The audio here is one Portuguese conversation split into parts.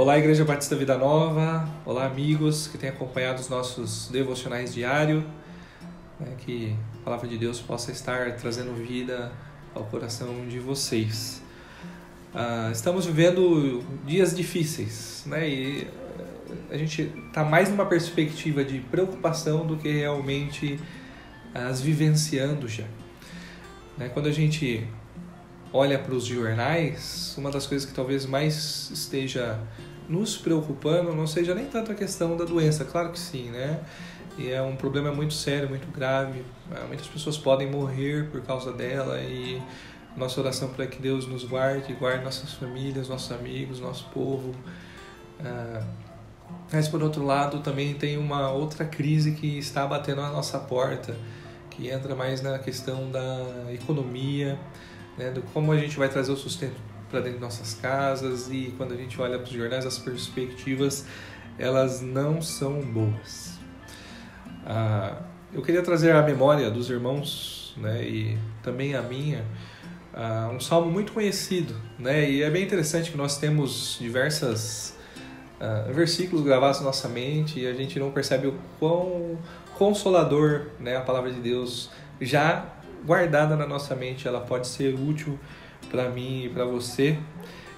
Olá, Igreja Batista Vida Nova. Olá, amigos que têm acompanhado os nossos devocionais diários. Né, que a palavra de Deus possa estar trazendo vida ao coração de vocês. Uh, estamos vivendo dias difíceis, né? E a gente está mais numa perspectiva de preocupação do que realmente as vivenciando já. Né? Quando a gente olha para os jornais, uma das coisas que talvez mais esteja nos preocupando não seja nem tanto a questão da doença, claro que sim, né? E é um problema muito sério, muito grave. Ah, muitas pessoas podem morrer por causa dela e nossa oração para que Deus nos guarde, guarde nossas famílias, nossos amigos, nosso povo. Ah, mas por outro lado, também tem uma outra crise que está batendo na nossa porta, que entra mais na questão da economia, né, do como a gente vai trazer o sustento para dentro de nossas casas e quando a gente olha para os jornais as perspectivas elas não são boas. Ah, eu queria trazer à memória dos irmãos né, e também a minha ah, um salmo muito conhecido né, e é bem interessante que nós temos diversas ah, versículos gravados na nossa mente e a gente não percebe o quão consolador né, a palavra de Deus já guardada na nossa mente, ela pode ser útil para mim e para você.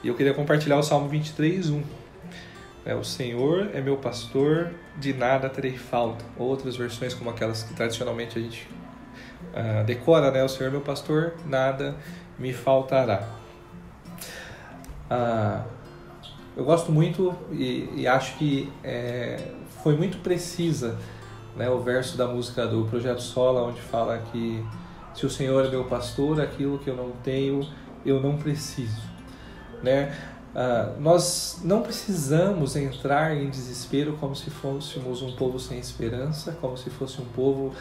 E eu queria compartilhar o Salmo 23, 1. É, o Senhor é meu pastor, de nada terei falta. Outras versões, como aquelas que tradicionalmente a gente uh, decora, né? O Senhor é meu pastor, nada me faltará. Uh, eu gosto muito e, e acho que é, foi muito precisa né, o verso da música do Projeto Sola, onde fala que se o Senhor é meu pastor, aquilo que eu não tenho, eu não preciso. Né? Uh, nós não precisamos entrar em desespero como se fôssemos um povo sem esperança, como se fosse um povo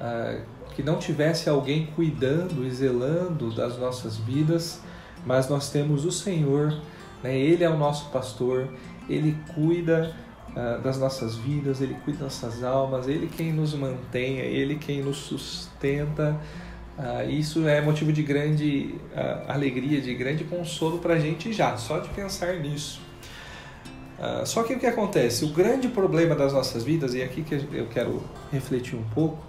uh, que não tivesse alguém cuidando e zelando das nossas vidas, mas nós temos o Senhor, né? Ele é o nosso pastor, Ele cuida uh, das nossas vidas, Ele cuida das nossas almas, Ele quem nos mantém, Ele quem nos sustenta. Uh, isso é motivo de grande uh, alegria, de grande consolo para a gente já, só de pensar nisso. Uh, só que o que acontece? O grande problema das nossas vidas, e aqui que eu quero refletir um pouco,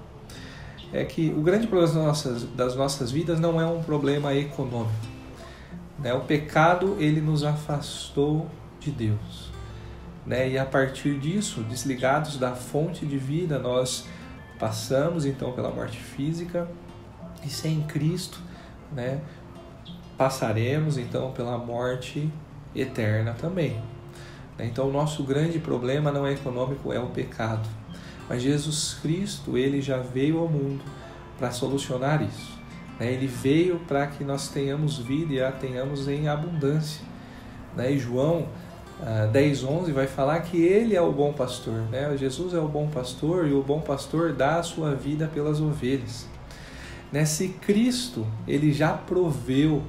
é que o grande problema das nossas, das nossas vidas não é um problema econômico. Né? O pecado ele nos afastou de Deus. Né? E a partir disso, desligados da fonte de vida, nós passamos então pela morte física, e sem Cristo, né, passaremos então pela morte eterna também. Então, o nosso grande problema não é econômico, é o pecado. Mas Jesus Cristo, ele já veio ao mundo para solucionar isso. Né? Ele veio para que nós tenhamos vida e a tenhamos em abundância. Né? E João 10, ah, 11 vai falar que ele é o bom pastor. Né? Jesus é o bom pastor e o bom pastor dá a sua vida pelas ovelhas. Né? Se Cristo ele já proveu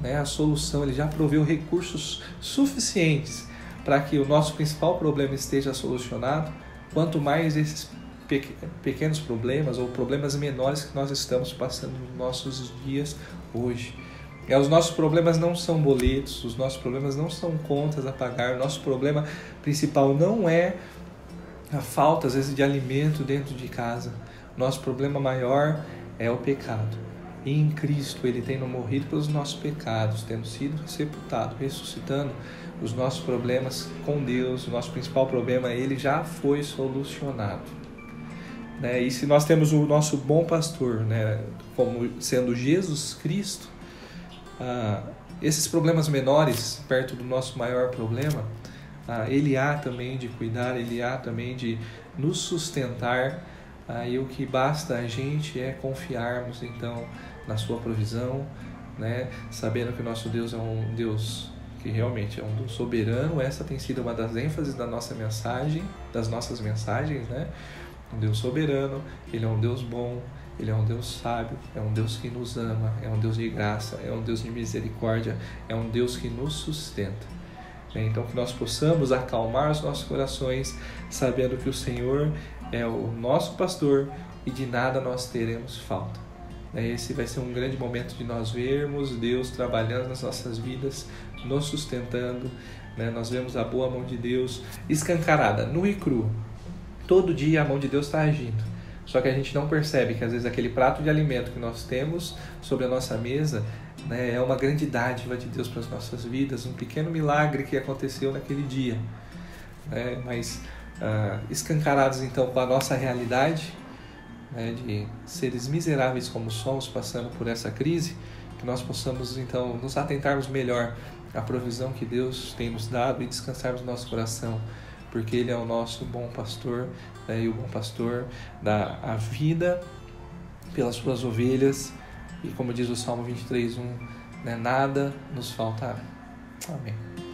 né, a solução, ele já proveu recursos suficientes para que o nosso principal problema esteja solucionado, quanto mais esses pequenos problemas ou problemas menores que nós estamos passando nos nossos dias hoje. É, os nossos problemas não são boletos, os nossos problemas não são contas a pagar, o nosso problema principal não é a falta, às vezes, de alimento dentro de casa. Nosso problema maior é o pecado. E em Cristo ele tendo morrido pelos nossos pecados, tendo sido sepultado, ressuscitando, os nossos problemas com Deus, o nosso principal problema, ele já foi solucionado. Né? E se nós temos o nosso bom pastor, né, como sendo Jesus Cristo, ah, esses problemas menores, perto do nosso maior problema, ah, ele há também de cuidar, ele há também de nos sustentar Aí o que basta a gente é confiarmos então na sua provisão, né? Sabendo que o nosso Deus é um Deus que realmente é um Deus soberano. Essa tem sido uma das ênfases da nossa mensagem, das nossas mensagens, né? Um Deus soberano, ele é um Deus bom, ele é um Deus sábio, é um Deus que nos ama, é um Deus de graça, é um Deus de misericórdia, é um Deus que nos sustenta. Então, que nós possamos acalmar os nossos corações, sabendo que o Senhor é o nosso pastor e de nada nós teremos falta. Esse vai ser um grande momento de nós vermos Deus trabalhando nas nossas vidas, nos sustentando Né? Nós vemos a boa mão de Deus escancarada, nu e cru. Todo dia a mão de Deus está agindo. Só que a gente não percebe que às vezes aquele prato de alimento que nós temos sobre a nossa mesa né, é uma grande dádiva de Deus para as nossas vidas, um pequeno milagre que aconteceu naquele dia. Né? Mas ah, escancarados então com a nossa realidade, né, de seres miseráveis como somos, passando por essa crise, que nós possamos então nos atentarmos melhor à provisão que Deus tem nos dado e descansarmos no nosso coração, porque Ele é o nosso bom pastor né, e o bom pastor dá a vida pelas suas ovelhas e como diz o Salmo 23, 1, né, nada nos faltará. Amém.